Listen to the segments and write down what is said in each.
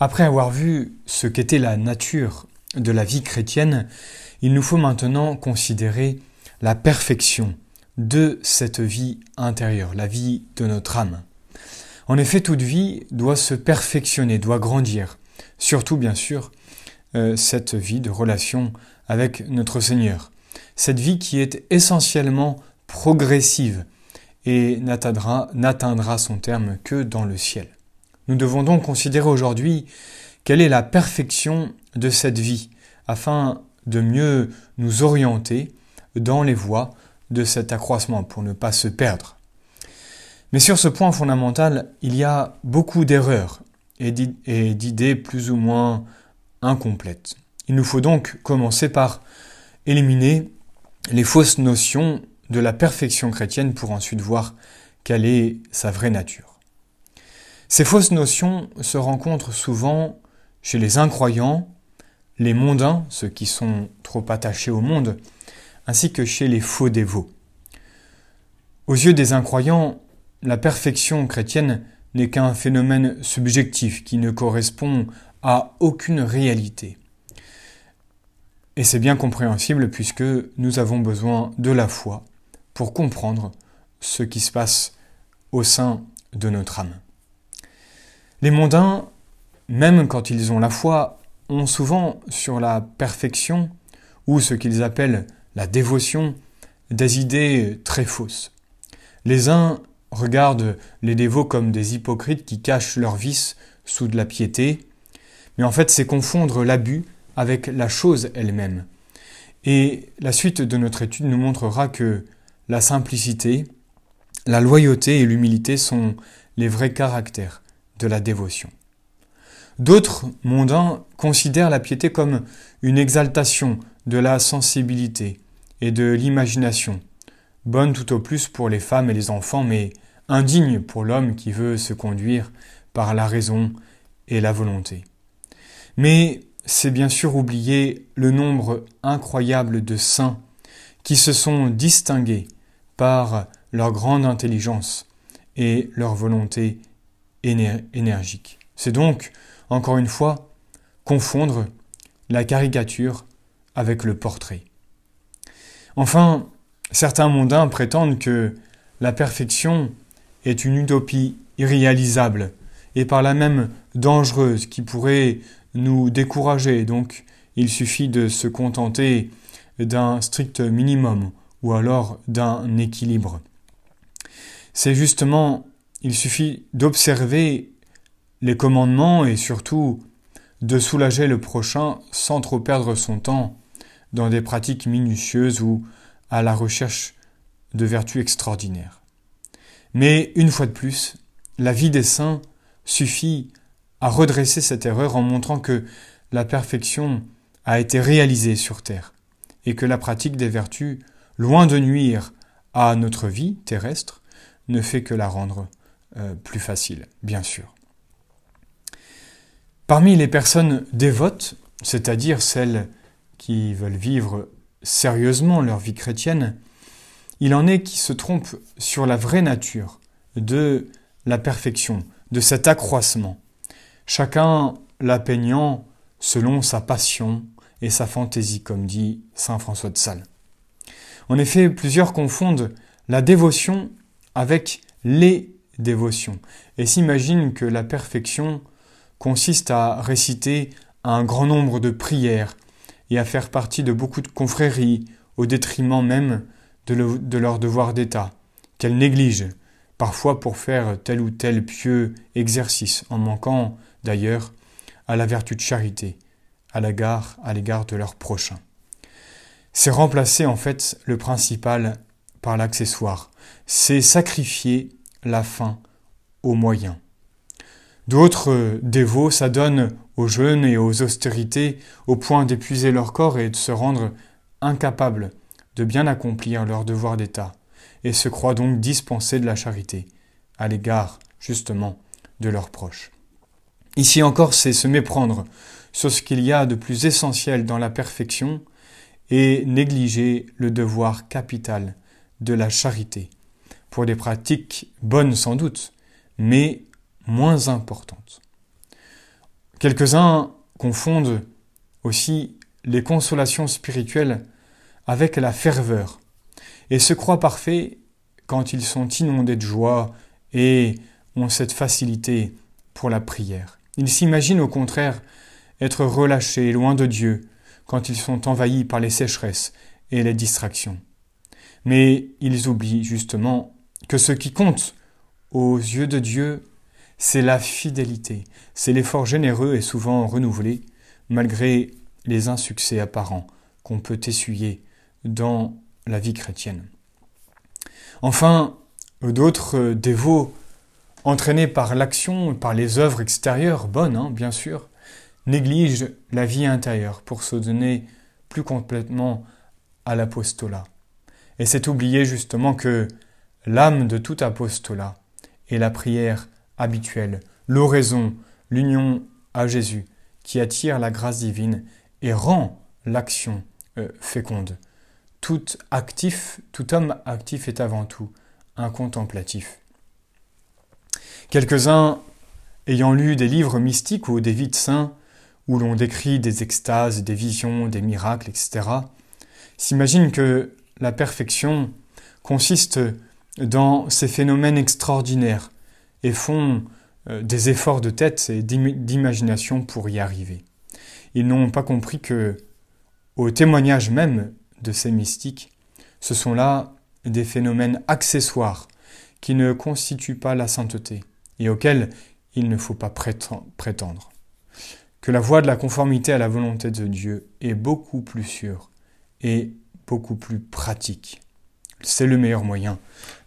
Après avoir vu ce qu'était la nature de la vie chrétienne, il nous faut maintenant considérer la perfection de cette vie intérieure, la vie de notre âme. En effet, toute vie doit se perfectionner, doit grandir, surtout bien sûr euh, cette vie de relation avec notre Seigneur, cette vie qui est essentiellement progressive et n'atteindra son terme que dans le ciel. Nous devons donc considérer aujourd'hui quelle est la perfection de cette vie, afin de mieux nous orienter dans les voies de cet accroissement pour ne pas se perdre. Mais sur ce point fondamental, il y a beaucoup d'erreurs et d'idées plus ou moins incomplètes. Il nous faut donc commencer par éliminer les fausses notions de la perfection chrétienne pour ensuite voir quelle est sa vraie nature. Ces fausses notions se rencontrent souvent chez les incroyants, les mondains, ceux qui sont trop attachés au monde, ainsi que chez les faux dévots. Aux yeux des incroyants, la perfection chrétienne n'est qu'un phénomène subjectif qui ne correspond à aucune réalité. Et c'est bien compréhensible puisque nous avons besoin de la foi pour comprendre ce qui se passe au sein de notre âme. Les mondains, même quand ils ont la foi, ont souvent sur la perfection, ou ce qu'ils appellent la dévotion, des idées très fausses. Les uns regardent les dévots comme des hypocrites qui cachent leurs vices sous de la piété, mais en fait c'est confondre l'abus avec la chose elle-même. Et la suite de notre étude nous montrera que la simplicité, la loyauté et l'humilité sont les vrais caractères de la dévotion. D'autres mondains considèrent la piété comme une exaltation de la sensibilité et de l'imagination, bonne tout au plus pour les femmes et les enfants, mais indigne pour l'homme qui veut se conduire par la raison et la volonté. Mais c'est bien sûr oublier le nombre incroyable de saints qui se sont distingués par leur grande intelligence et leur volonté énergique. C'est donc, encore une fois, confondre la caricature avec le portrait. Enfin, certains mondains prétendent que la perfection est une utopie irréalisable et par là même dangereuse qui pourrait nous décourager. Donc, il suffit de se contenter d'un strict minimum ou alors d'un équilibre. C'est justement, il suffit d'observer les commandements et surtout de soulager le prochain sans trop perdre son temps dans des pratiques minutieuses ou à la recherche de vertus extraordinaires. Mais une fois de plus, la vie des saints suffit à redresser cette erreur en montrant que la perfection a été réalisée sur terre et que la pratique des vertus loin de nuire à notre vie terrestre, ne fait que la rendre euh, plus facile, bien sûr. Parmi les personnes dévotes, c'est-à-dire celles qui veulent vivre sérieusement leur vie chrétienne, il en est qui se trompent sur la vraie nature de la perfection, de cet accroissement, chacun la peignant selon sa passion et sa fantaisie, comme dit Saint François de Sales. En effet, plusieurs confondent la dévotion avec les dévotions et s'imaginent que la perfection consiste à réciter un grand nombre de prières et à faire partie de beaucoup de confréries au détriment même de, de leur devoir d'État, qu'elles négligent, parfois pour faire tel ou tel pieux exercice, en manquant d'ailleurs à la vertu de charité, à l'égard à l'égard de leurs prochains c'est remplacer en fait le principal par l'accessoire. C'est sacrifier la fin au moyen. D'autres dévots s'adonnent aux jeûnes et aux austérités au point d'épuiser leur corps et de se rendre incapables de bien accomplir leur devoir d'État, et se croient donc dispensés de la charité, à l'égard, justement, de leurs proches. Ici encore, c'est se méprendre sur ce qu'il y a de plus essentiel dans la perfection, et négliger le devoir capital de la charité, pour des pratiques bonnes sans doute, mais moins importantes. Quelques-uns confondent aussi les consolations spirituelles avec la ferveur et se croient parfaits quand ils sont inondés de joie et ont cette facilité pour la prière. Ils s'imaginent au contraire être relâchés loin de Dieu quand ils sont envahis par les sécheresses et les distractions. Mais ils oublient justement que ce qui compte aux yeux de Dieu, c'est la fidélité, c'est l'effort généreux et souvent renouvelé, malgré les insuccès apparents qu'on peut essuyer dans la vie chrétienne. Enfin, d'autres dévots, entraînés par l'action, par les œuvres extérieures, bonnes hein, bien sûr, négligent la vie intérieure pour se donner plus complètement à l'apostolat. Et c'est oublier justement que l'âme de tout apostolat est la prière habituelle, l'oraison, l'union à Jésus, qui attire la grâce divine et rend l'action euh, féconde. Tout actif, tout homme actif est avant tout un contemplatif. Quelques-uns ayant lu des livres mystiques ou des vies de saints, où l'on décrit des extases, des visions, des miracles, etc., s'imaginent que la perfection consiste dans ces phénomènes extraordinaires et font euh, des efforts de tête et d'imagination pour y arriver. Ils n'ont pas compris que, au témoignage même de ces mystiques, ce sont là des phénomènes accessoires qui ne constituent pas la sainteté et auxquels il ne faut pas prétendre. Que la voie de la conformité à la volonté de Dieu est beaucoup plus sûre et beaucoup plus pratique. C'est le meilleur moyen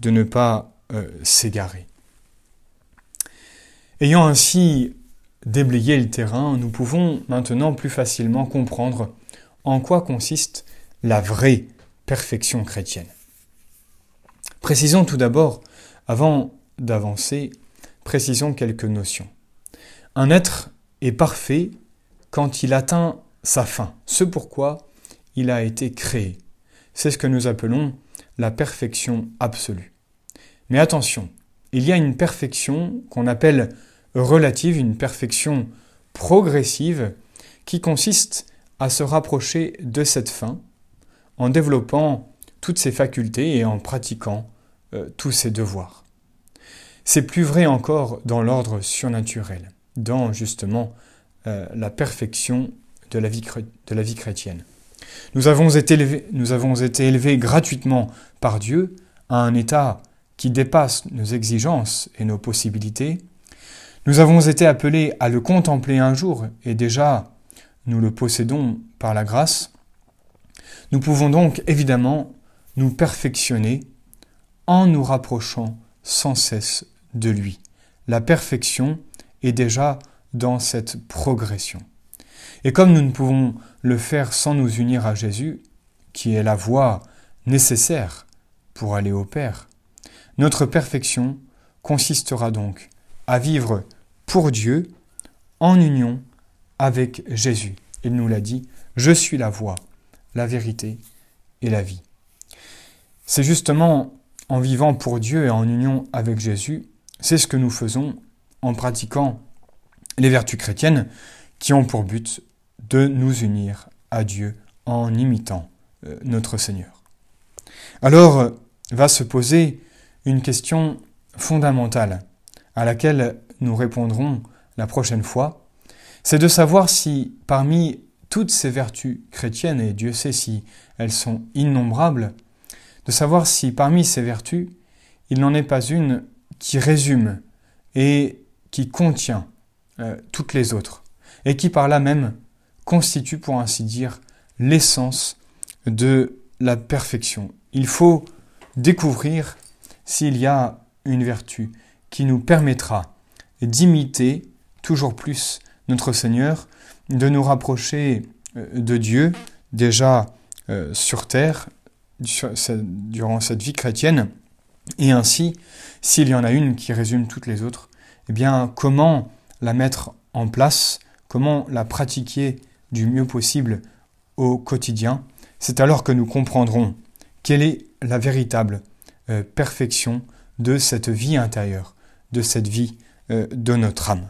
de ne pas euh, s'égarer. Ayant ainsi déblayé le terrain, nous pouvons maintenant plus facilement comprendre en quoi consiste la vraie perfection chrétienne. Précisons tout d'abord, avant d'avancer, précisons quelques notions. Un être est parfait quand il atteint sa fin, ce pourquoi il a été créé. C'est ce que nous appelons la perfection absolue. Mais attention, il y a une perfection qu'on appelle relative, une perfection progressive, qui consiste à se rapprocher de cette fin en développant toutes ses facultés et en pratiquant euh, tous ses devoirs. C'est plus vrai encore dans l'ordre surnaturel, dans justement euh, la perfection de la, vie, de la vie chrétienne. Nous avons, été élevés, gratuitement par Dieu à un état qui dépasse nos exigences et nos possibilités. Nous avons été appelés à le contempler un jour, et déjà nous le possédons par la grâce. Nous pouvons donc évidemment nous perfectionner en nous rapprochant sans cesse de lui. La perfection est déjà dans cette progression. Et comme nous ne pouvons le faire sans nous unir à Jésus, qui est la voie nécessaire pour aller au Père, notre perfection consistera donc à vivre pour Dieu en union avec Jésus. Il nous l'a dit, je suis la voie, la vérité et la vie. C'est justement en vivant pour Dieu et en union avec Jésus, c'est ce que nous faisons en pratiquant les vertus chrétiennes qui ont pour but de nous unir à Dieu en imitant euh, notre Seigneur. Alors euh, va se poser une question fondamentale à laquelle nous répondrons la prochaine fois, c'est de savoir si parmi toutes ces vertus chrétiennes, et Dieu sait si elles sont innombrables, de savoir si parmi ces vertus, il n'en est pas une qui résume et qui contient euh, toutes les autres, et qui par là même constitue, pour ainsi dire, l'essence de la perfection. Il faut découvrir s'il y a une vertu qui nous permettra d'imiter toujours plus notre Seigneur, de nous rapprocher euh, de Dieu déjà euh, sur terre durant cette vie chrétienne, et ainsi, s'il y en a une qui résume toutes les autres, eh bien, comment la mettre en place, comment la pratiquer du mieux possible au quotidien, c'est alors que nous comprendrons quelle est la véritable euh, perfection de cette vie intérieure, de cette vie euh, de notre âme.